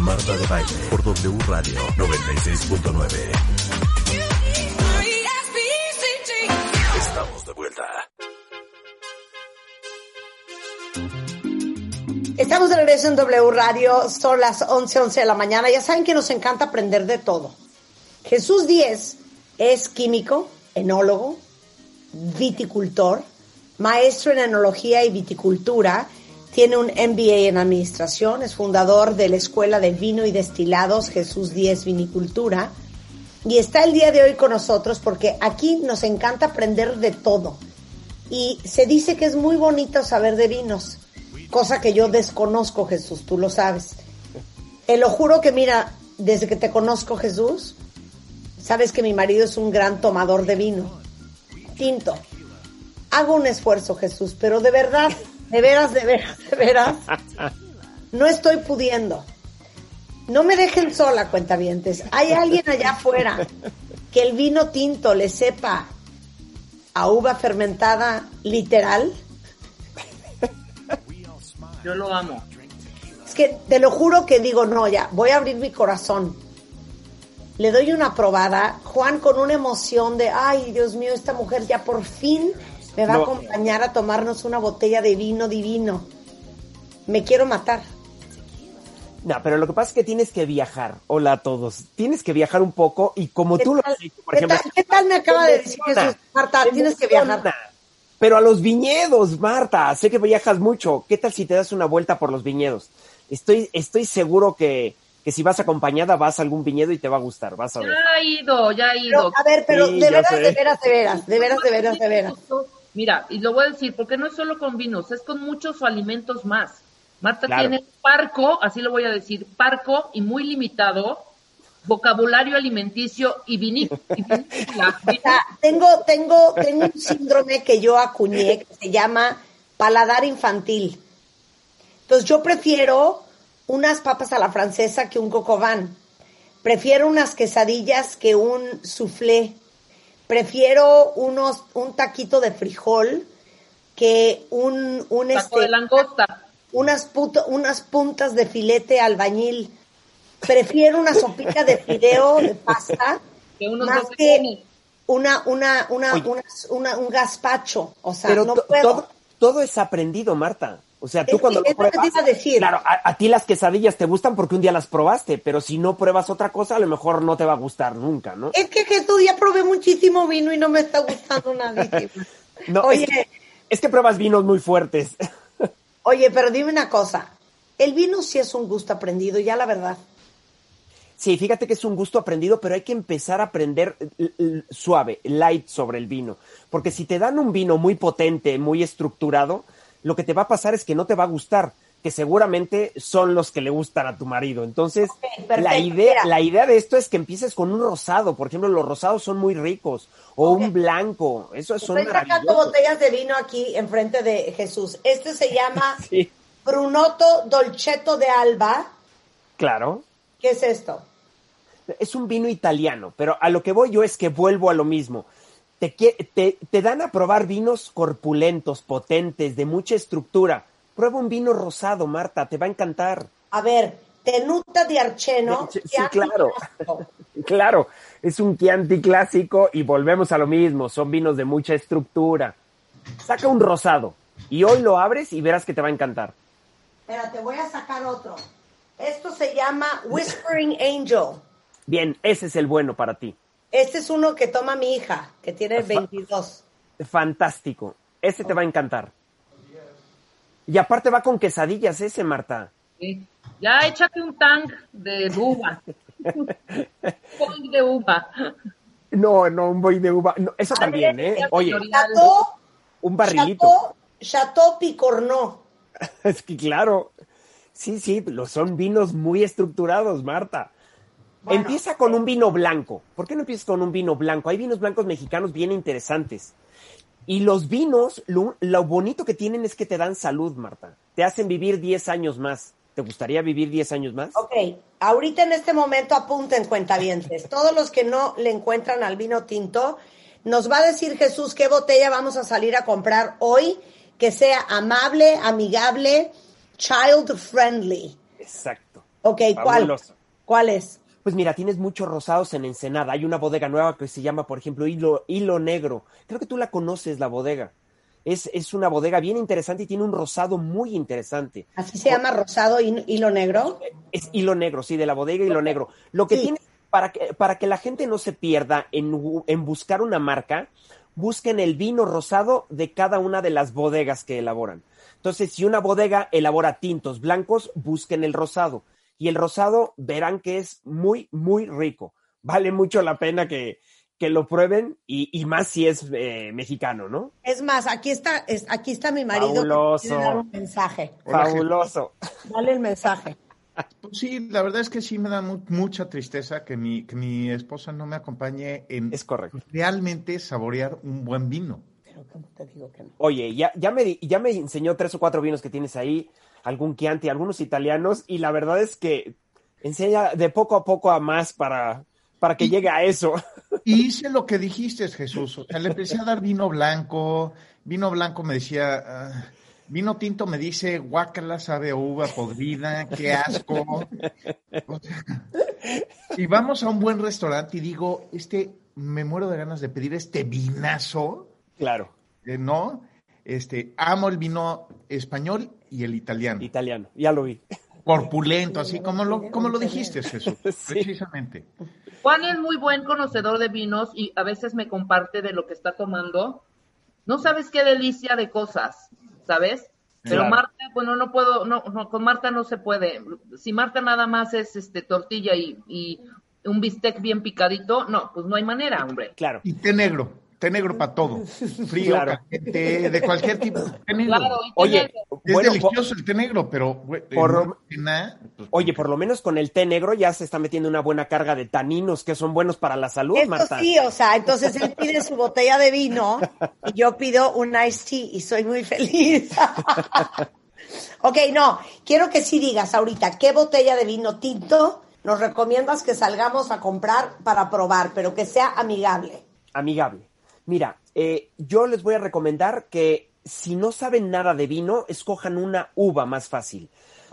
Marta de Baile por W Radio 96.9. Estamos de vuelta. Estamos de regreso en W Radio, son las 11, 11 de la mañana. Ya saben que nos encanta aprender de todo. Jesús Díez es químico, enólogo, viticultor, maestro en enología y viticultura, tiene un MBA en administración, es fundador de la Escuela de Vino y Destilados Jesús Díez Vinicultura y está el día de hoy con nosotros porque aquí nos encanta aprender de todo. Y se dice que es muy bonito saber de vinos, cosa que yo desconozco, Jesús, tú lo sabes. Te lo juro que mira, desde que te conozco, Jesús, sabes que mi marido es un gran tomador de vino, tinto. Hago un esfuerzo, Jesús, pero de verdad, de veras, de veras, de veras, no estoy pudiendo. No me dejen sola, cuentavientes. Hay alguien allá afuera que el vino tinto le sepa a uva fermentada literal. Yo lo amo. Es que te lo juro que digo, no, ya, voy a abrir mi corazón. Le doy una probada, Juan, con una emoción de, ay, Dios mío, esta mujer ya por fin me va a acompañar a tomarnos una botella de vino divino. Me quiero matar. No, pero lo que pasa es que tienes que viajar. Hola a todos. Tienes que viajar un poco y como ¿Qué tú lo has hecho, por ¿Qué ejemplo. tal, qué tal me acaba de decir Jesús? Marta, tienes que viajar. Pero a los viñedos, Marta. Sé que viajas mucho. ¿Qué tal si te das una vuelta por los viñedos? Estoy, estoy seguro que, que si vas acompañada vas a algún viñedo y te va a gustar. Vas a ver. Ya ha ido, ya ha Pero, ido. a ver, pero Sí, de veras, de veras, de veras, de veras, de veras, de veras. Mira, y lo voy a decir, porque no es solo con vinos, es con muchos alimentos más. Marta Claro. tiene parco, así lo voy a decir, parco y muy limitado, vocabulario alimenticio y vinícola. O sea, tengo, tengo, tengo un síndrome que yo acuñé que se llama paladar infantil. Entonces yo prefiero unas papas a la francesa que un cocobán. Prefiero unas quesadillas que un soufflé. Prefiero unos, un taquito de frijol que un, un Taco este, de langosta. unas, puto- unas puntas de filete albañil. Prefiero una sopita de fideo de pasta Que unos más que una, una, una, una, una- un gazpacho. O sea, Pero no puedo. todo, todo es aprendido, Marta. O sea, tú Es cuando que lo es lo que te pruebas. iba a decir. Claro, a, a ti las quesadillas te gustan porque un día las probaste, pero si no pruebas otra cosa, a lo mejor no te va a gustar nunca, ¿no? Es que Jesús ya probé muchísimo vino y no me está gustando nada. No, oye, es que, es que pruebas vinos muy fuertes. oye, pero dime una cosa. El vino sí es un gusto aprendido, ya la verdad. Sí, fíjate que es un gusto aprendido, pero hay que empezar a aprender l- suave, light sobre el vino. Porque si te dan un vino muy potente, muy estructurado, lo que te va a pasar es que no te va a gustar, que seguramente son los que le gustan a tu marido. Entonces, la, idea, mira. la idea de esto es que empieces con un rosado. Por ejemplo, los rosados son muy ricos. O un blanco. Eso son Estoy sacando botellas de vino aquí enfrente de Jesús. Este se llama Sí, Brunotto Dolcetto de Alba. claro. ¿Qué es esto? Es un vino italiano, pero a lo que voy yo es que vuelvo a lo mismo. Te, te, te dan a probar vinos corpulentos, potentes, de mucha estructura. Prueba un vino rosado, Marta, te va a encantar. A ver, Tenuta di Archeno. Sí, claro. Claro, es un Chianti clásico y volvemos a lo mismo, son vinos de mucha estructura. Saca un rosado y hoy lo abres y verás que te va a encantar. Espérate, voy a sacar otro. Esto se llama Whispering Angel. Bien, ese es el bueno para ti. Este es uno que toma mi hija, que tiene 22. Fantástico, ese te va a encantar. Y aparte va con quesadillas ese, Marta. Sí. Ya échate un tank de uva. un de uva. No, no, un boy de uva. No, eso también, ¿eh? Oye, Chateau, un barrilito. Chateau, Chateau Picornot. Es que claro. Sí, sí, lo- son vinos muy estructurados, Marta. Bueno. Empieza con un vino blanco. ¿Por qué no empiezas con un vino blanco? Hay vinos blancos mexicanos bien interesantes. Y los vinos, lo, lo bonito que tienen es que te dan salud, Marta. Te hacen vivir 10 años más. ¿Te gustaría vivir 10 años más? Ok, ahorita en este momento apunten cuentavientes. Todos los que no le encuentran al vino tinto, nos va a decir Jesús qué botella vamos a salir a comprar hoy que sea amable, amigable, child friendly. Exacto. Ok, ¿cuál? Fabuloso. ¿Cuál es? Pues mira, tienes muchos rosados en Ensenada. Hay una bodega nueva que se llama, por ejemplo, Hilo, Hilo Negro. Creo que tú la conoces, la bodega. Es, es una bodega bien interesante y tiene un rosado muy interesante. Así se llama rosado hilo negro. Es hilo negro, sí, de la bodega hilo negro. Lo que Sí. tiene, para que, para que la gente no se pierda en, en buscar una marca, busquen el vino rosado de cada una de las bodegas que elaboran. Entonces, si una bodega elabora tintos blancos, busquen el rosado. Y el rosado verán que es muy, muy rico. Vale mucho la pena que, que lo prueben y, y más si es eh, mexicano, ¿no? Es más, aquí está, es- aquí está mi marido. que Fabuloso. quiere dar un mensaje. Fabuloso. Dale el mensaje. Pues sí, la verdad es que sí me da mu- mucha tristeza que mi, que mi esposa no me acompañe en Es correcto. realmente saborear un buen vino. Pero ¿cómo te digo que no? Oye, ya, ya, me, di- ya me enseñó tres o cuatro vinos que tienes ahí, algún Chianti, algunos italianos, y la verdad es que enseña de poco a poco a más para, para que llegue a eso. Y hice lo que dijiste, Jesús. O sea, le empecé a dar vino blanco. Vino blanco me decía, ah, vino tinto me dice, guácala, sabe a uva podrida, qué asco. O sea, y vamos a un buen restaurante y digo, este, me muero de ganas de pedir este vinazo, Claro, eh, ¿no? Este, amo el vino español y el italiano. italiano, ya lo vi. Corpulento, así como lo, como lo dijiste, Jesús. Sí. Precisamente. Juan es muy buen conocedor de vinos y a veces me comparte de lo que está tomando. No sabes qué delicia de cosas, ¿sabes? Pero Claro. Marta, bueno, no puedo, no, no, con Marta no se puede. Si Marta nada más es este tortilla y, y un bistec bien picadito, no, pues no hay manera, hombre. Claro. Y té negro, té negro para todo. Frío, Claro. caliente, de cualquier tipo. Té negro. Claro, Oye, es bueno, delicioso el té negro, pero Por- cena, pues, oye, por lo menos con el té negro ya se está metiendo una buena carga de taninos que son buenos para la salud, Esto Marta. sí, o sea, entonces él pide su botella de vino y yo pido un iced tea y soy muy feliz. ok, no, quiero que sí digas ahorita, ¿qué botella de vino tinto nos recomiendas que salgamos a comprar para probar, pero que sea amigable? amigable. Mira, eh, yo les voy a recomendar que si no saben nada de vino, escojan una uva más fácil.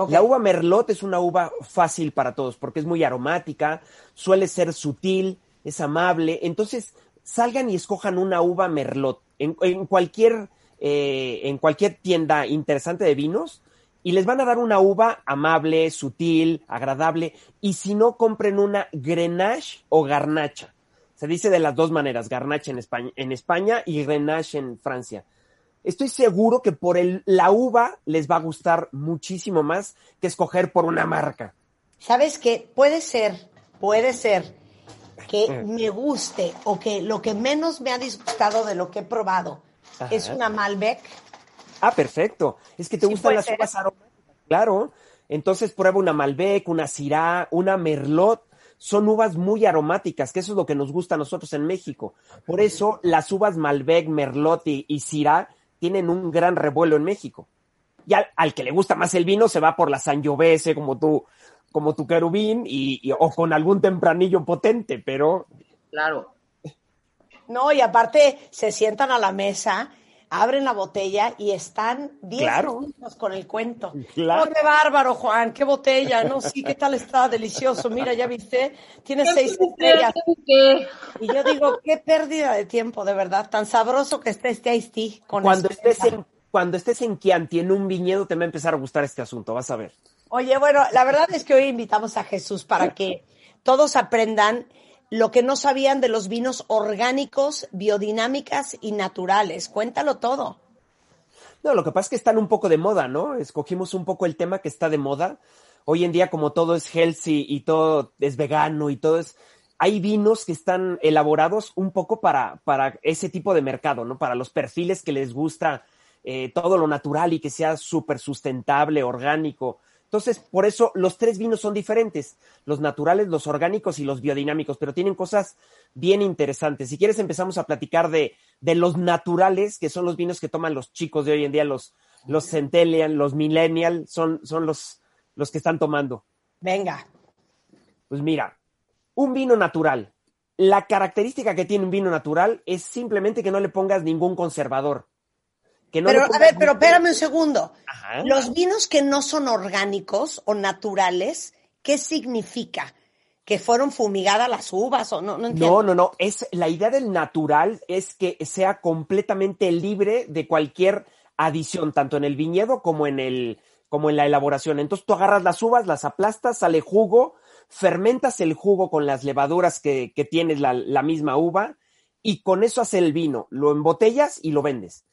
La uva merlot es una uva fácil para todos porque es muy aromática, suele ser sutil, es amable. Entonces, salgan y escojan una uva merlot en, en cualquier, eh, en cualquier tienda interesante de vinos y les van a dar una uva amable, sutil, agradable. Y si no, compren una Grenache o Garnacha. Se dice de las dos maneras, Garnacha en España, en España y Grenache en Francia. Estoy seguro que por el, la uva les va a gustar muchísimo más que escoger por una marca. ¿Sabes qué? Puede ser, puede ser que me guste o que lo que menos me ha disgustado de lo que he probado Ajá. es una Malbec. Ah, perfecto. Es que te Sí gustan las ser. uvas aromáticas, claro. Entonces prueba una Malbec, una Syrah, una Merlot. Son uvas muy aromáticas, que eso es lo que nos gusta a nosotros en México. Por eso las uvas Malbec, Merlot y, y Syrah tienen un gran revuelo en México. Y al, al que le gusta más el vino se va por la Sangiovese, como tú, como tu querubín, y, y- o con algún tempranillo potente, pero Claro. No, y aparte se sientan a la mesa, abren la botella y están 10 Claro. minutos con el cuento. Claro. No, qué bárbaro, Juan, qué botella. No, sí, qué tal está, delicioso. Mira, ya viste, tiene seis estrellas. Y yo digo, qué pérdida de tiempo, de verdad. Tan sabroso que esté este tea con cuando estés en, cuando estés en Chianti, en un viñedo, te va a empezar a gustar este asunto, vas a ver. Oye, bueno, la verdad es que hoy invitamos a Jesús para que todos aprendan lo que no sabían de los vinos orgánicos, biodinámicas y naturales. Cuéntalo todo. No, lo que pasa es que están un poco de moda, ¿no? Escogimos un poco el tema que está de moda. Hoy en día, como todo es healthy y todo es vegano y todo es. Hay vinos que están elaborados un poco para, para ese tipo de mercado, ¿no? Para los perfiles que les gusta eh, todo lo natural y que sea súper sustentable, orgánico. Entonces, por eso los tres vinos son diferentes, los naturales, los orgánicos y los biodinámicos, pero tienen cosas bien interesantes. Si quieres, empezamos a platicar de, de los naturales, que son los vinos que toman los chicos de hoy en día, los, los centennial, los millennial, son, son los, los que están tomando. Venga. Pues mira, un vino natural. La característica que tiene un vino natural es simplemente que no le pongas ningún conservador. Que no le pero, a ver, pero espérame un segundo. Ajá. Los vinos que no son orgánicos o naturales, ¿qué significa? ¿Que fueron fumigadas las uvas o no? No, entiendo. No, no, no. Es, la idea del natural es que sea completamente libre de cualquier adición, tanto en el viñedo como en, el, como en la elaboración. Entonces tú agarras las uvas, las aplastas, sale jugo, fermentas el jugo con las levaduras que, que tienes la, la misma uva y con eso hace el vino. Lo embotellas y lo vendes.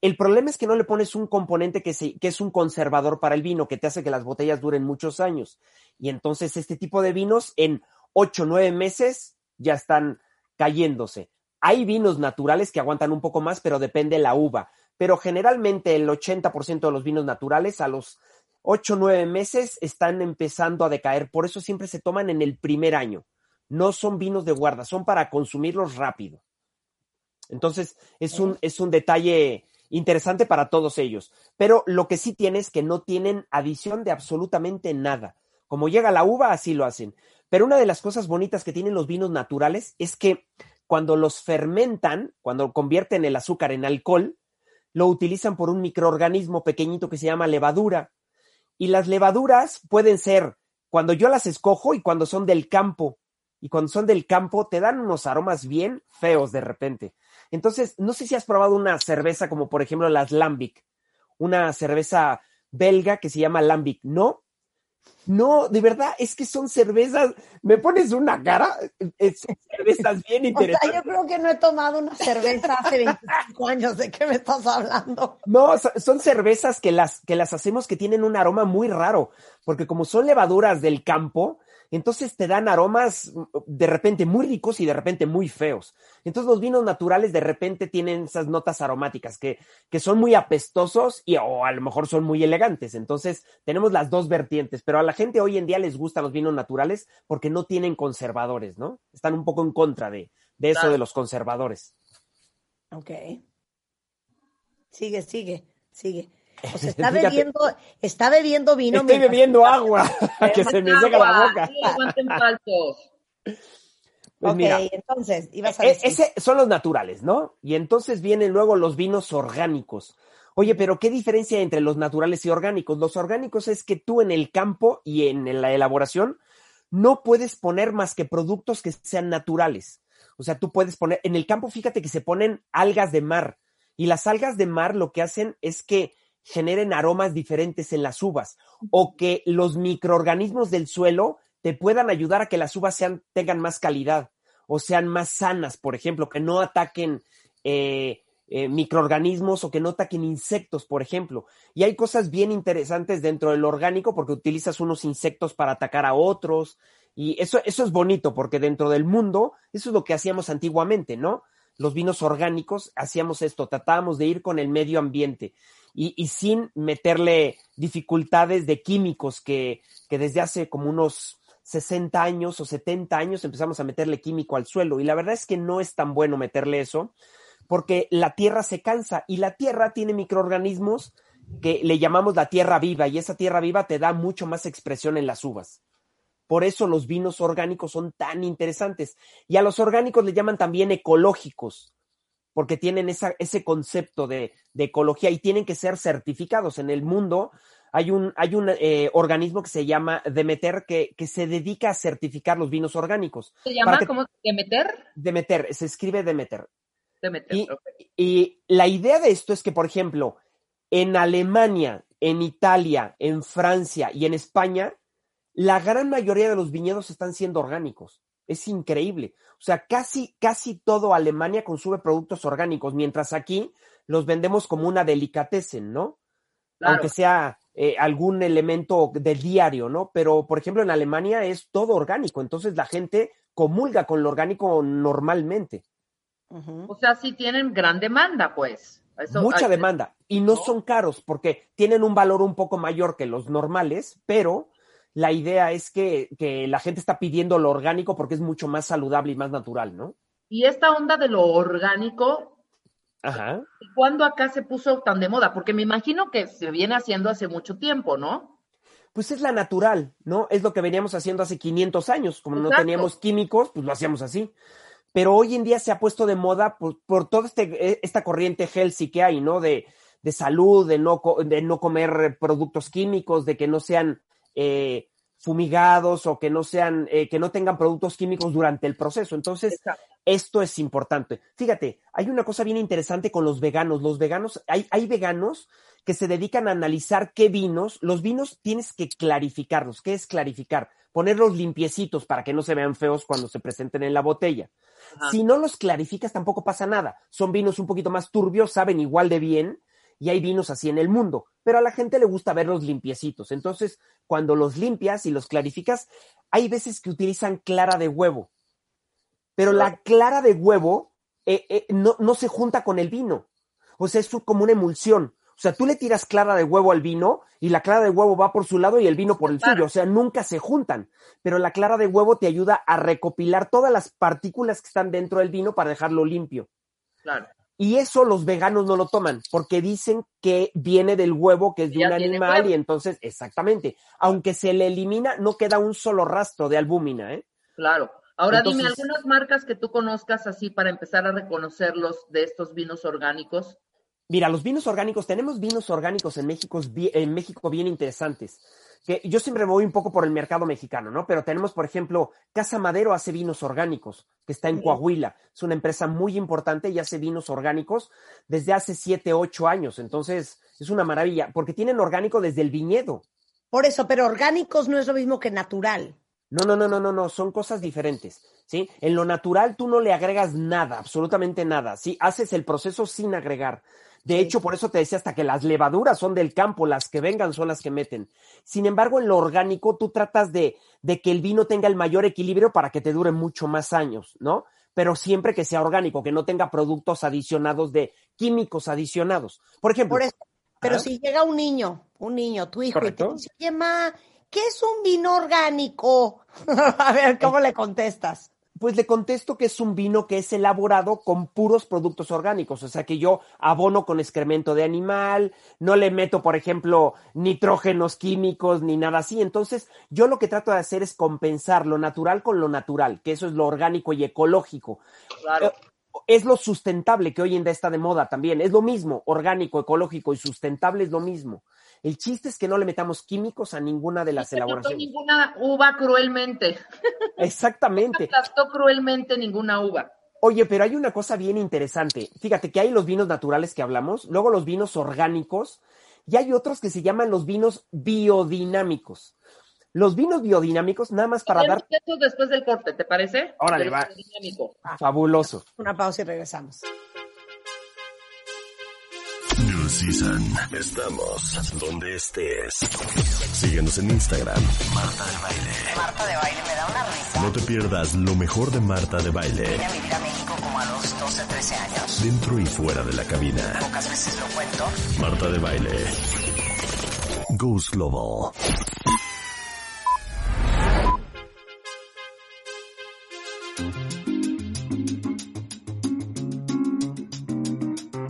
El problema es que no le pones un componente que, se, que, es un conservador para el vino, que te hace que las botellas duren muchos años. Y entonces este tipo de vinos en 8 o 9 meses ya están cayéndose. Hay vinos naturales que aguantan un poco más, pero depende de la uva. Pero generalmente el 80% de los vinos naturales a los 8 o 9 meses están empezando a decaer. Por eso siempre se toman en el primer año. No son vinos de guarda, son para consumirlos rápido. Entonces es un, es un detalle interesante para todos ellos. Pero lo que sí tiene es que no tienen adición de absolutamente nada. Como llega la uva, así lo hacen. Pero una de las cosas bonitas que tienen los vinos naturales es que cuando los fermentan, cuando convierten el azúcar en alcohol, lo utilizan por un microorganismo pequeñito que se llama levadura. Y las levaduras pueden ser cuando yo las escojo y cuando son del campo. Y cuando son del campo te dan unos aromas bien feos de repente. Entonces, no sé si has probado una cerveza como por ejemplo las Lambic, una cerveza belga que se llama Lambic, ¿no? No, de verdad, es que son cervezas, me pones una cara, son cervezas bien interesantes. O sea, yo creo que no he tomado una cerveza hace 25 años, ¿de qué me estás hablando? No, son cervezas que las, que las hacemos que tienen un aroma muy raro, porque como son levaduras del campo, entonces te dan aromas mm, de repente muy ricos y de repente muy feos. Entonces los vinos naturales de repente tienen esas notas aromáticas que, que son muy apestosos y o a lo mejor son muy elegantes. Entonces tenemos las dos vertientes, pero a la gente hoy en día les gustan los vinos naturales porque no tienen conservadores, ¿no? Están un poco en contra de, de eso de los conservadores. Ok. Sigue, sigue, sigue. O sea, está bebiendo, está bebiendo vino. Estoy bebiendo agua, que se me seca la boca. Pues ok, mira, entonces, ibas a decir. Ese son los naturales, ¿no? Y entonces vienen luego los vinos orgánicos. Oye, pero ¿qué diferencia entre los naturales y orgánicos? Los orgánicos es que tú en el campo y en la elaboración no puedes poner más que productos que sean naturales. O sea, tú puedes poner, en el campo fíjate que se ponen algas de mar y las algas de mar lo que hacen es que generen aromas diferentes en las uvas o que los microorganismos del suelo te puedan ayudar a que las uvas sean, tengan más calidad o sean más sanas, por ejemplo, que no ataquen eh, eh, microorganismos o que no ataquen insectos, por ejemplo. Y hay cosas bien interesantes dentro del orgánico porque utilizas unos insectos para atacar a otros y eso, eso es bonito porque dentro del mundo eso es lo que hacíamos antiguamente, ¿no? Los vinos orgánicos hacíamos esto, tratábamos de ir con el medio ambiente y, sin meterle dificultades de químicos que, que desde hace como unos 60 años o 70 años empezamos a meterle químico al suelo. Y la verdad es que no es tan bueno meterle eso porque la tierra se cansa y la tierra tiene microorganismos que le llamamos la tierra viva y esa tierra viva te da mucho más expresión en las uvas. Por eso los vinos orgánicos son tan interesantes. Y a los orgánicos le llaman también ecológicos, porque tienen esa, ese concepto de, de, ecología y tienen que ser certificados. En el mundo hay un, hay un eh, organismo que se llama Demeter que, que, se dedica a certificar los vinos orgánicos. ¿Se llama que, Demeter? Demeter, se escribe Demeter. Demeter y, okay. y la idea de esto es que, por ejemplo, en Alemania, en Italia, en Francia y en España, la gran mayoría de los viñedos están siendo orgánicos. Es increíble. O sea, casi, casi todo Alemania consume productos orgánicos, mientras aquí los vendemos como una delicatessen, ¿no? Claro. Aunque sea eh, algún elemento del diario, ¿no? Pero, por ejemplo, en Alemania es todo orgánico, entonces la gente comulga con lo orgánico normalmente. Uh -huh. O sea, sí tienen gran demanda, pues. Eso, Mucha hay... demanda. Y no, no son caros porque tienen un valor un poco mayor que los normales, pero la idea es que, que, la gente está pidiendo lo orgánico porque es mucho más saludable y más natural, ¿no? Y esta onda de lo orgánico, Ajá. ¿cuándo acá se puso tan de moda? Porque me imagino que se viene haciendo hace mucho tiempo, ¿no? Pues es la natural, ¿no? Es lo que veníamos haciendo hace 500 años. Como Exacto. no teníamos químicos, pues lo hacíamos así. Pero hoy en día se ha puesto de moda por, por toda este, esta corriente healthy que hay, ¿no? De, de salud, de no, de no comer productos químicos, de que no sean eh, fumigados o que no sean, eh, que no tengan productos químicos durante el proceso. Entonces, Exacto. esto es importante. Fíjate, hay una cosa bien interesante con los veganos. Los veganos, hay, hay veganos que se dedican a analizar qué vinos, los vinos tienes que clarificarlos. ¿Qué es clarificar? Ponerlos limpiecitos para que no se vean feos cuando se presenten en la botella. Ajá. Si no los clarificas, tampoco pasa nada. Son vinos un poquito más turbios, saben igual de bien, y hay vinos así en el mundo, pero a la gente le gusta verlos limpiecitos. Entonces, cuando los limpias y los clarificas, hay veces que utilizan clara de huevo, pero la clara de huevo eh, eh, no, no se junta con el vino. O sea, es como una emulsión. O sea, tú le tiras clara de huevo al vino y la clara de huevo va por su lado y el vino por el Claro. suyo. O sea, nunca se juntan. Pero la clara de huevo te ayuda a recopilar todas las partículas que están dentro del vino para dejarlo limpio. Claro. Y eso los veganos no lo toman porque dicen que viene del huevo, que es de Ya un animal huevo. y entonces, exactamente, aunque se le elimina, no queda un solo rastro de albúmina, ¿eh? Claro. Ahora dime algunas marcas que tú conozcas así para empezar a reconocerlos de estos vinos orgánicos. Mira, los vinos orgánicos, tenemos vinos orgánicos en México, en México bien interesantes. Que yo siempre me voy un poco por el mercado mexicano, ¿no? Pero tenemos, por ejemplo, Casa Madero hace vinos orgánicos, que está en. Coahuila. Es una empresa muy importante y hace vinos orgánicos desde hace siete, ocho años. Entonces, es una maravilla, porque tienen orgánico desde el viñedo. Por eso, pero orgánicos no es lo mismo que natural. No, no, no, no, no, no, son cosas diferentes, ¿sí? En lo natural tú no le agregas nada, absolutamente nada, ¿sí? Haces el proceso sin agregar. De hecho, por eso te decía hasta que las levaduras son del campo, las que vengan son las que meten. Sin embargo, en lo orgánico tú tratas de, de que el vino tenga el mayor equilibrio para que te dure mucho más años, ¿no? Pero siempre que sea orgánico, que no tenga productos adicionados de químicos adicionados. Por ejemplo, Por eso. Pero Ah. si llega un niño, un niño, tu hijo, y te dice, oye, ma, ¿qué es un vino orgánico? A ver, ¿cómo le contestas? Pues le contesto que es un vino que es elaborado con puros productos orgánicos, o sea que yo abono con excremento de animal, no le meto, por ejemplo, nitrógenos químicos ni nada así. Entonces, yo lo que trato de hacer es compensar lo natural con lo natural, que eso es lo orgánico y ecológico. Claro. Eh, Es lo sustentable que hoy en día está de moda también. Es lo mismo, orgánico, ecológico y sustentable es lo mismo. El chiste es que no le metamos químicos a ninguna de las No elaboraciones. ninguna uva cruelmente. Exactamente. Aplastó cruelmente ninguna uva. Oye, pero hay una cosa bien interesante. Fíjate que hay los vinos naturales que hablamos, luego los vinos orgánicos y hay otros que se llaman los vinos biodinámicos. Los vinos biodinámicos, nada más para dar después del corte, ¿te parece? Órale, va. fabuloso. Una pausa y regresamos. Season. Estamos donde estés. Síguenos en Instagram. Marta de Baile. Marta de baile me da una risa. No te pierdas lo mejor de Marta de Baile. Vine a vivir a México como a los 12, 13 años. Dentro y fuera de la cabina. Pocas veces lo cuento. Marta de Baile. Goose Global.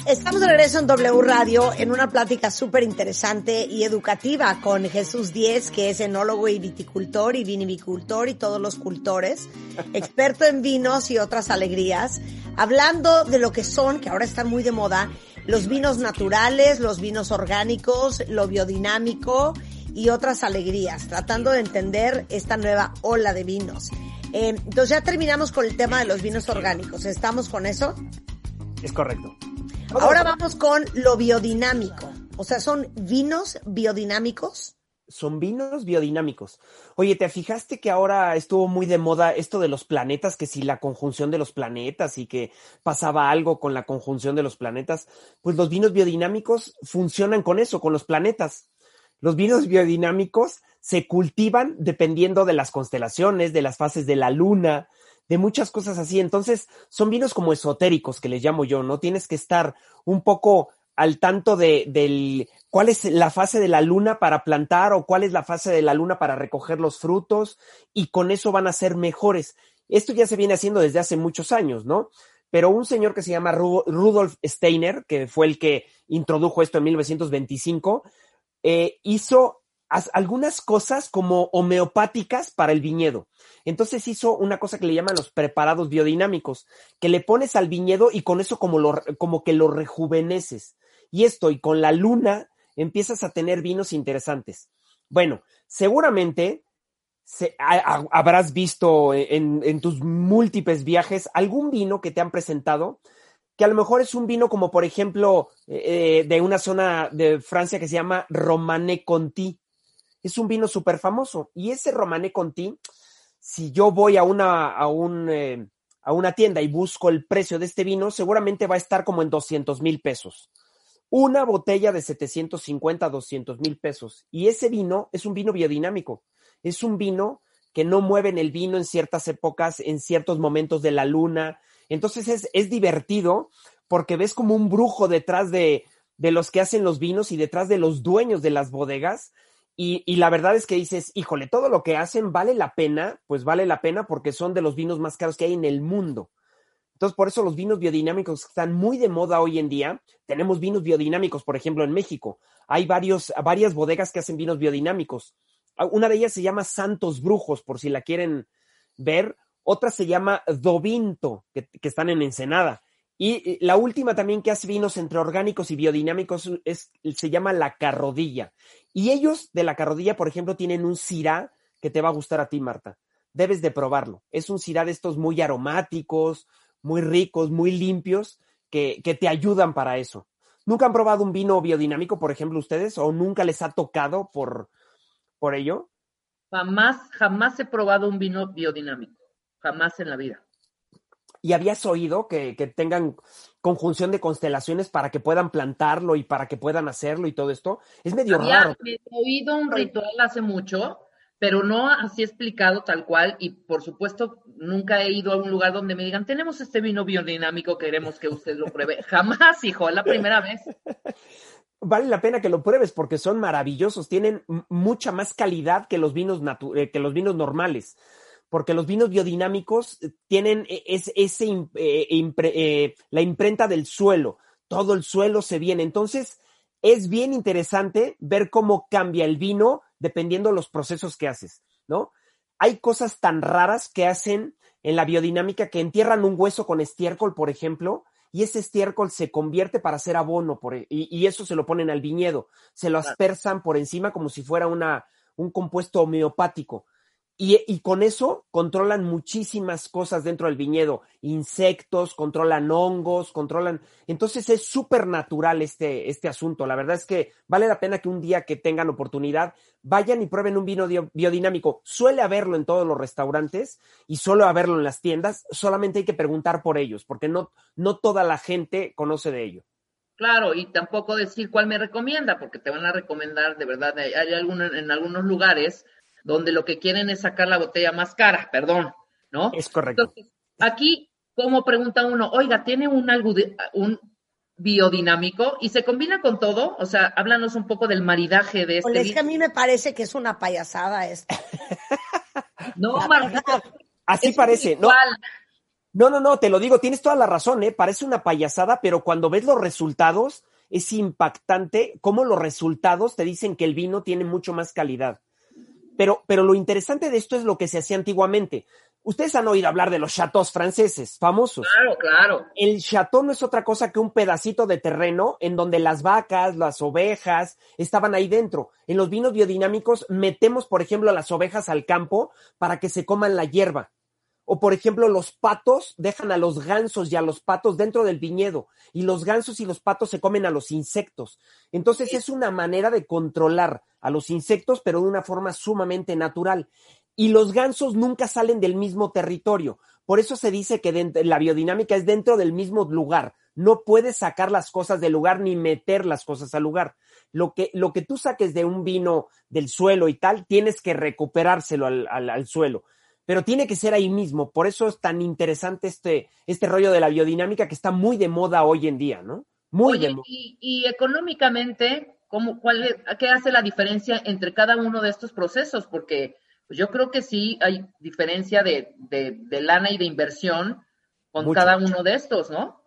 Estamos de regreso en W Radio en una plática súper interesante y educativa con Jesús Díez, que es enólogo y viticultor y vinivicultor y todos los cultores, experto en vinos y otras alegrías, hablando de lo que son, que ahora están muy de moda, los vinos naturales, los vinos orgánicos, lo biodinámico y otras alegrías, tratando de entender esta nueva ola de vinos. Eh, entonces ya terminamos con el tema de los vinos orgánicos. ¿Estamos con eso? Es correcto. Ahora vamos con lo biodinámico. O sea, son vinos biodinámicos. Son vinos biodinámicos. Oye, ¿te fijaste que ahora estuvo muy de moda esto de los planetas, que si la conjunción de los planetas y que pasaba algo con la conjunción de los planetas? Pues los vinos biodinámicos funcionan con eso, con los planetas. Los vinos biodinámicos se cultivan dependiendo de las constelaciones, de las fases de la luna, de muchas cosas así. Entonces, son vinos como esotéricos, que les llamo yo, ¿no? Tienes que estar un poco al tanto de del cuál es la fase de la luna para plantar o cuál es la fase de la luna para recoger los frutos y con eso van a ser mejores. Esto ya se viene haciendo desde hace muchos años, ¿no? Pero un señor que se llama Ru- Rudolf Steiner, que fue el que introdujo esto en 1925, eh, hizo algunas cosas como homeopáticas para el viñedo. Entonces hizo una cosa que le llaman los preparados biodinámicos, que le pones al viñedo y con eso como, lo, como que lo rejuveneces. Y esto, y con la luna, empiezas a tener vinos interesantes. Bueno, seguramente se- ha- ha- habrás visto en, en tus múltiples viajes algún vino que te han presentado que a lo mejor es un vino como por ejemplo eh, de una zona de Francia que se llama Romanée Conti. Es un vino súper famoso y ese Romanée Conti, si yo voy a una, a, un, eh, a una tienda y busco el precio de este vino, seguramente va a estar como en 200 mil pesos. Una botella de 750 a 200 mil pesos. Y ese vino es un vino biodinámico. Es un vino que no mueven el vino en ciertas épocas, en ciertos momentos de la luna. Entonces es, es divertido porque ves como un brujo detrás de, de los que hacen los vinos y detrás de los dueños de las bodegas. Y, la verdad es que dices, híjole, todo lo que hacen vale la pena, pues vale la pena porque son de los vinos más caros que hay en el mundo. Entonces, por eso los vinos biodinámicos están muy de moda hoy en día. Tenemos vinos biodinámicos, por ejemplo, en México. Hay varios, varias bodegas que hacen vinos biodinámicos. Una de ellas se llama Santos Brujos, por si la quieren ver. Otra se llama Dovinto, que, que están en Ensenada. Y la última también que hace vinos entre orgánicos y biodinámicos es, se llama La Carrodilla. Y ellos de La Carrodilla, por ejemplo, tienen un cirá que te va a gustar a ti, Marta. Debes de probarlo. Es un cirá de estos muy aromáticos, muy ricos, muy limpios, que, que te ayudan para eso. ¿Nunca han probado un vino biodinámico, por ejemplo, ustedes? ¿O nunca les ha tocado por, por ello? Jamás, jamás he probado un vino biodinámico. Jamás en la vida. ¿Y habías oído que, que, tengan conjunción de constelaciones para que puedan plantarlo y para que puedan hacerlo y todo esto? Es medio Había raro. oído un ritual hace mucho, pero no así explicado tal cual. Y por supuesto, nunca he ido a un lugar donde me digan, tenemos este vino biodinámico, queremos que usted lo pruebe. Jamás, hijo, es la primera vez. Vale la pena que lo pruebes porque son maravillosos, tienen mucha más calidad que los vinos, eh, que los vinos normales porque los vinos biodinámicos tienen ese, ese eh, impre, eh, la imprenta del suelo, todo el suelo se viene. Entonces, es bien interesante ver cómo cambia el vino dependiendo de los procesos que haces, ¿no? Hay cosas tan raras que hacen en la biodinámica que entierran un hueso con estiércol, por ejemplo, y ese estiércol se convierte para hacer abono, por, y, y, eso se lo ponen al viñedo, se lo aspersan por encima como si fuera una, un compuesto homeopático. Y, con eso controlan muchísimas cosas dentro del viñedo, insectos, controlan hongos, controlan. Entonces es súper natural este, este asunto. La verdad es que vale la pena que un día que tengan oportunidad vayan y prueben un vino biodinámico. Suele haberlo en todos los restaurantes y suele haberlo en las tiendas. Solamente hay que preguntar por ellos, porque no, no toda la gente conoce de ello. Claro, y tampoco decir cuál me recomienda, porque te van a recomendar, de verdad, hay, alguno, en algunos lugares donde lo que quieren es sacar la botella más cara, perdón, ¿no? Es correcto. Entonces, aquí, como pregunta uno, oiga, ¿tiene un, algo de, un biodinámico y se combina con todo? O sea, háblanos un poco del maridaje de este. Pues es que a mí me parece que es una payasada esto. no, Margarita, Así parece, ¿no? No, no, no, te lo digo, tienes toda la razón, ¿eh? Parece una payasada, pero cuando ves los resultados, es impactante cómo los resultados te dicen que el vino tiene mucho más calidad. Pero, pero lo interesante de esto es lo que se hacía antiguamente. Ustedes han oído hablar de los chateaux franceses, famosos. Claro, claro. El chateau no es otra cosa que un pedacito de terreno en donde las vacas, las ovejas estaban ahí dentro. En los vinos biodinámicos metemos, por ejemplo, a las ovejas al campo para que se coman la hierba. O, por ejemplo, los patos dejan a los gansos y a los patos dentro del viñedo y los gansos y los patos se comen a los insectos. Entonces es una manera de controlar a los insectos, pero de una forma sumamente natural. Y los gansos nunca salen del mismo territorio. Por eso se dice que dentro, la biodinámica es dentro del mismo lugar. No puedes sacar las cosas del lugar ni meter las cosas al lugar. Lo que, lo que tú saques de un vino del suelo y tal, tienes que recuperárselo al, al, al suelo pero tiene que ser ahí mismo. Por eso es tan interesante este, este rollo de la biodinámica que está muy de moda hoy en día, ¿no? Muy Oye, de moda. Y, y, económicamente, ¿cómo, cuál es, ¿qué hace la diferencia entre cada uno de estos procesos? Porque pues yo creo que sí hay diferencia de, de, de lana y de inversión con Mucho. cada uno de estos, ¿no?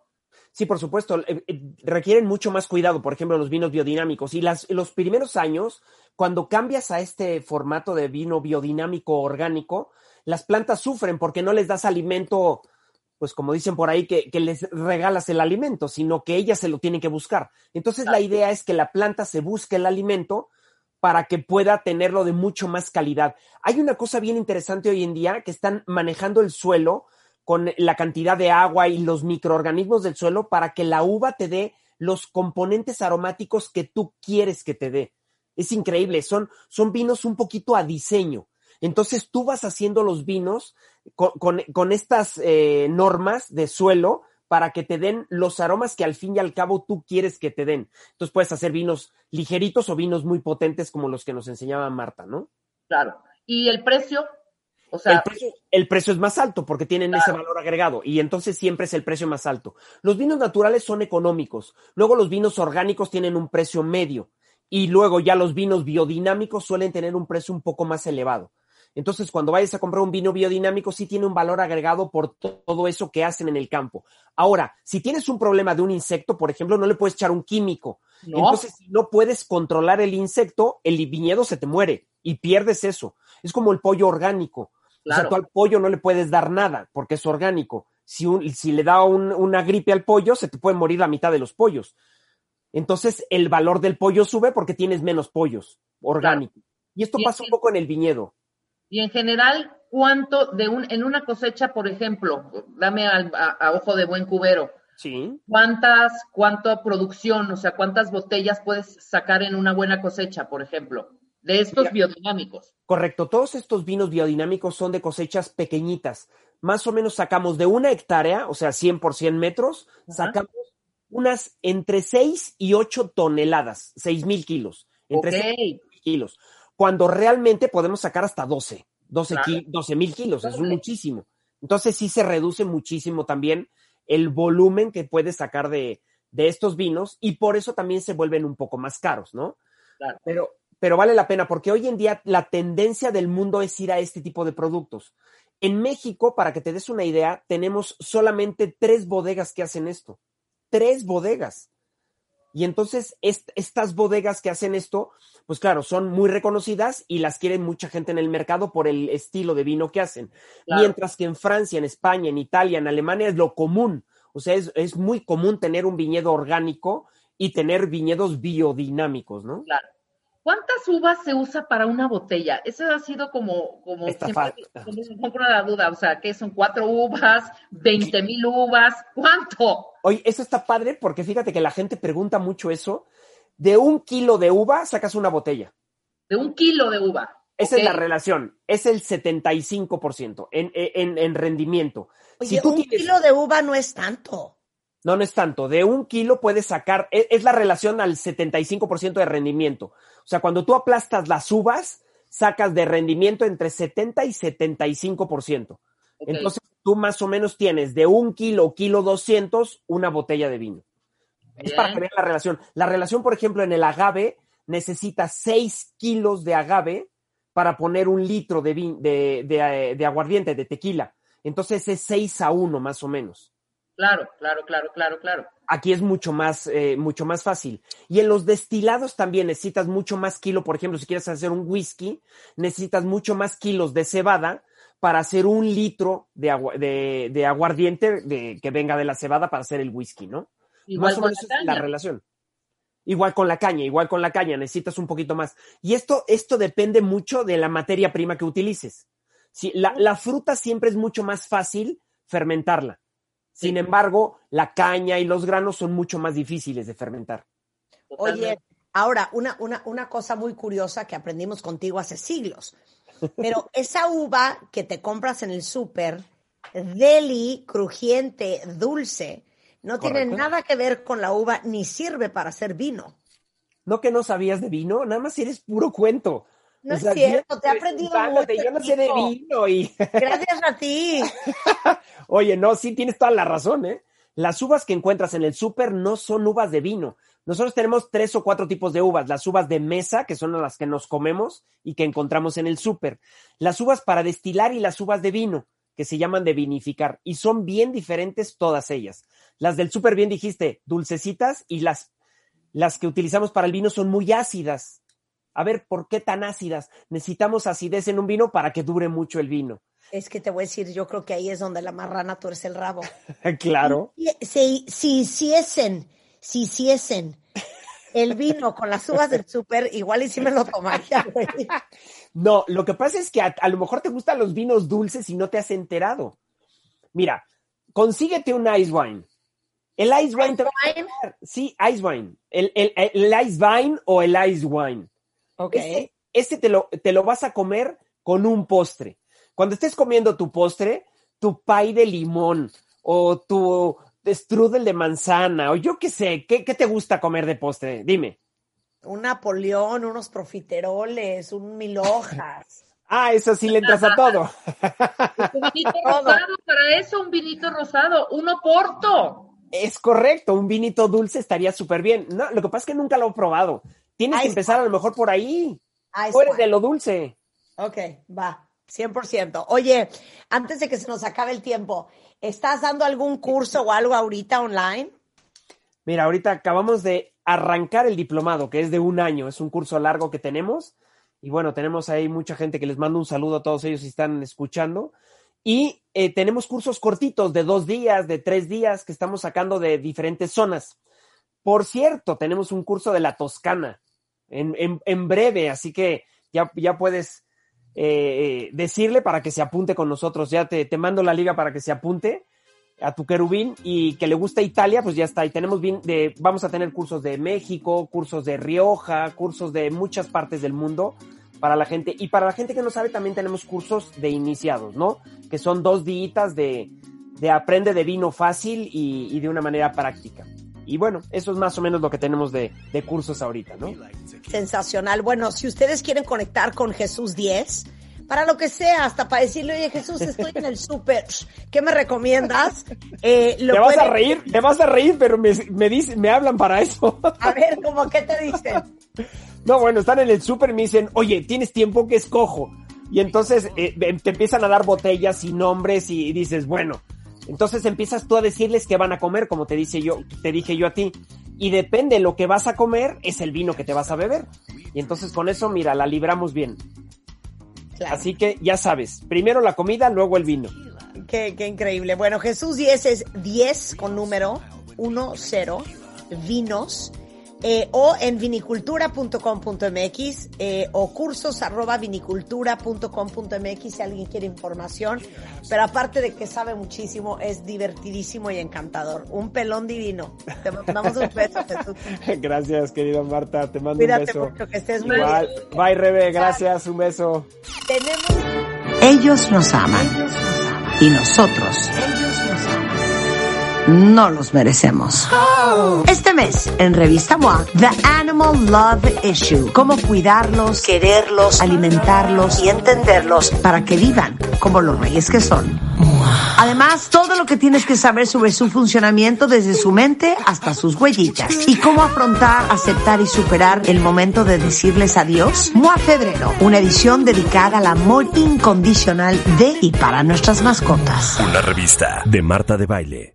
Sí, por supuesto, eh, eh, requieren mucho más cuidado, por ejemplo, los vinos biodinámicos. Y las, los primeros años, cuando cambias a este formato de vino biodinámico orgánico, las plantas sufren porque no les das alimento, pues como dicen por ahí, que, que les regalas el alimento, sino que ellas se lo tienen que buscar. Entonces la idea es que la planta se busque el alimento para que pueda tenerlo de mucho más calidad. Hay una cosa bien interesante hoy en día que están manejando el suelo con la cantidad de agua y los microorganismos del suelo para que la uva te dé los componentes aromáticos que tú quieres que te dé. Es increíble, son, son vinos un poquito a diseño. Entonces tú vas haciendo los vinos con, con- con estas eh, normas de suelo para que te den los aromas que al fin y al cabo tú quieres que te den. Entonces puedes hacer vinos ligeritos o vinos muy potentes como los que nos enseñaba Marta, ¿no? Claro. ¿Y el precio? O sea, el, precio, el precio es más alto porque tienen ese valor agregado y entonces siempre es el precio más alto. Los vinos naturales son económicos, luego los vinos orgánicos tienen un precio medio y luego ya los vinos biodinámicos suelen tener un precio un poco más elevado. Entonces, cuando vayas a comprar un vino biodinámico, sí tiene un valor agregado por to- todo eso que hacen en el campo. Ahora, si tienes un problema de un insecto, por ejemplo, no le puedes echar un químico. no. Entonces, si no puedes controlar el insecto, el viñedo se te muere y pierdes eso. Es como el pollo orgánico. O sea, tú al pollo no le puedes dar nada porque es orgánico. Si, un- si le da un- una gripe al pollo, se te puede morir la mitad de los pollos. Entonces, el valor del pollo sube porque tienes menos pollos orgánicos. Y esto pasa un poco en el viñedo. Y en general, ¿cuánto de un, en una cosecha, por ejemplo, dame al- a, a ojo de buen cubero, Sí. cuántas, cuánta producción, o sea, cuántas botellas puedes sacar en una buena cosecha, por ejemplo, de estos Mira. biodinámicos? Correcto, todos estos vinos biodinámicos son de cosechas pequeñitas. Más o menos sacamos de una hectárea, o sea, 100 por 100 metros, Ajá. sacamos unas entre 6 y 8 toneladas, 6 mil kilos. Entre Ok. 6 y 8 kilos. Cuando realmente podemos sacar hasta 12, 12 Claro. ki- 12 mil kilos, es muchísimo. Entonces sí se reduce muchísimo también el volumen que puedes sacar de, de estos vinos y por eso también se vuelven un poco más caros, ¿no? Claro. Pero, pero vale la pena porque hoy en día la tendencia del mundo es ir a este tipo de productos. En México, para que te des una idea, tenemos solamente tres bodegas que hacen esto. Tres bodegas. Y entonces est- estas bodegas que hacen esto, pues claro, son muy reconocidas y las quiere mucha gente en el mercado por el estilo de vino que hacen. Claro. Mientras que en Francia, en España, en Italia, en Alemania es lo común. O sea, es, es muy común tener un viñedo orgánico y tener viñedos biodinámicos, ¿no? Claro. ¿Cuántas uvas se usa para una botella? Eso ha sido como, como Está siempre, como me compro la duda, o sea, ¿qué son cuatro uvas, 20 mil uvas? ¿Cuánto? Oye, eso está padre porque fíjate que la gente pregunta mucho eso. De un kilo de uva sacas una botella. De un kilo de uva. Esa es la relación. Es el 75% en, en, en rendimiento. Oye, si tú un tienes- kilo de uva no es tanto. No, no es tanto. De un kilo puedes sacar, e- es, la relación al 75% de rendimiento. O sea, cuando tú aplastas las uvas, sacas de rendimiento entre 70 y 75%. Entonces, tú más o menos tienes de un kilo, kilo 200, una botella de vino. Es para vean la relación. La relación, por ejemplo, en el agave, necesita 6 kilos de agave para poner un litro de, vin- de, de, eh, de aguardiente, de tequila. Entonces es 6 a 1 más o menos. Claro, claro, claro, claro, claro. Aquí es mucho más, eh, mucho más fácil. Y en los destilados también necesitas mucho más kilo. Por ejemplo, si quieres hacer un whisky, necesitas mucho más kilos de cebada para hacer un litro de, agua- de, de aguardiente de, que venga de la cebada para hacer el whisky, ¿no? Igual más o con menos la es la caña. relación. Igual con la caña, igual con la caña, necesitas un poquito más. Y esto, esto depende mucho de la materia prima que utilices. Si, la, la fruta siempre es mucho más fácil fermentarla. Sin embargo, la caña y los granos son mucho más difíciles de fermentar. Oye, ahora, una, una, una cosa muy curiosa que aprendimos contigo hace siglos. Pero esa uva que te compras en el súper, deli, crujiente, dulce, no tiene nada que ver con la uva ni sirve para hacer vino. No que no sabías de vino, nada más eres puro cuento. No es cierto, te he aprendido presuntándote, mucho, Yo no sé de vino y Gracias a ti. Oye, no, sí tienes toda la razón, ¿eh? Las uvas que encuentras en el súper no son uvas de vino. Nosotros tenemos tres o cuatro tipos de uvas. Las uvas de mesa, que son las que nos comemos y que encontramos en el súper. Las uvas para destilar y las uvas de vino, que se llaman de vinificar. Y son bien diferentes todas ellas. Las del súper, bien dijiste, dulcecitas, y las, las que utilizamos para el vino son muy ácidas. A ver, ¿por qué tan ácidas? Necesitamos acidez en un vino para que dure mucho el vino. Es que te voy a decir, yo creo que ahí es donde la marrana tuerce el rabo. claro. Si, si hiciesen, si hiciesen el vino con las uvas del súper, igual y sí me lo tomaría, güey. No, lo que pasa es que a, a lo mejor te gustan los vinos dulces y no te has enterado. Mira, consíguete un ice wine. El ice wine te va a. Sí, ice wine. El, el, el ice wine o el ice wine. Ok. Este, este te, lo, te lo vas a comer con un postre. Cuando estés comiendo tu postre, tu pay de limón o tu strudel de manzana o yo qué sé, ¿qué, qué te gusta comer de postre? Dime. Un Napoleón, unos profiteroles, un mil hojas. Ah, eso sí le entras a todo. Un vinito rosado, para eso un vinito rosado, uno porto. Es correcto, un vinito dulce estaría súper bien. No, lo que pasa es que nunca lo he probado. Tienes Ice que empezar a lo mejor por ahí. Ice Tú eres de lo dulce. Ok, va, 100%. Oye, antes de que se nos acabe el tiempo, ¿estás dando algún curso o algo ahorita online? Mira, ahorita acabamos de arrancar el diplomado, que es de un año, es un curso largo que tenemos. Y bueno, tenemos ahí mucha gente que les mando un saludo a todos ellos si están escuchando. Y eh, tenemos cursos cortitos de dos días, de tres días, que estamos sacando de diferentes zonas. Por cierto, tenemos un curso de la Toscana en, en- en breve, así que ya, ya puedes eh, eh, decirle para que se apunte con nosotros. Ya te, te mando la liga para que se apunte a tu querubín y que le gusta Italia, pues ya está. Y tenemos bien de, vamos a tener cursos de México, cursos de Rioja, cursos de muchas partes del mundo para la gente. Y para la gente que no sabe, también tenemos cursos de iniciados, ¿no? Que son dos días de, de aprende de vino fácil y, y de una manera práctica. Y bueno, eso es más o menos lo que tenemos de, de cursos ahorita, ¿no? Sensacional. Bueno, si ustedes quieren conectar con Jesús 10, para lo que sea, hasta para decirle, oye Jesús, estoy en el súper, ¿qué me recomiendas? Eh, lo Te vas a reír, te vas a reír, pero me, me, dicen, me hablan para eso. A ver, ¿cómo qué te dicen? No, bueno, están en el súper y me dicen, oye, ¿tienes tiempo que escojo? Y entonces eh, te empiezan a dar botellas y nombres y dices, bueno, entonces empiezas tú a decirles qué van a comer, como te dice yo, te dije yo a ti. Y depende de lo que vas a comer, es el vino que te vas a beber. Y entonces con eso, mira, la libramos bien. Claro. Así que ya sabes, primero la comida, luego el vino. Qué, qué increíble. Bueno, Jesús 10 es 10 con número 10 vinos eh, o en vinicultura.com.mx eh, o cursos arroba vinicultura.com.mx si alguien quiere información. Pero aparte de que sabe muchísimo, es divertidísimo y encantador. Un pelón divino. Te mandamos un beso, Jesús. Gracias, querida Marta, te mando Cuídate un beso. mucho, que estés muy Igual. bien. Bye, Rebe, gracias, un beso. Tenemos Ellos nos aman. Y nosotros no los merecemos. Este mes, en Revista MOA, The Animal Love Issue. Cómo cuidarlos, quererlos, alimentarlos y entenderlos para que vivan como los reyes que son. Además, todo lo que tienes que saber sobre su funcionamiento desde su mente hasta sus huellitas. Y cómo afrontar, aceptar y superar el momento de decirles adiós. MOA Febrero, una edición dedicada al amor incondicional de y para nuestras mascotas. Una revista de Marta de Baile.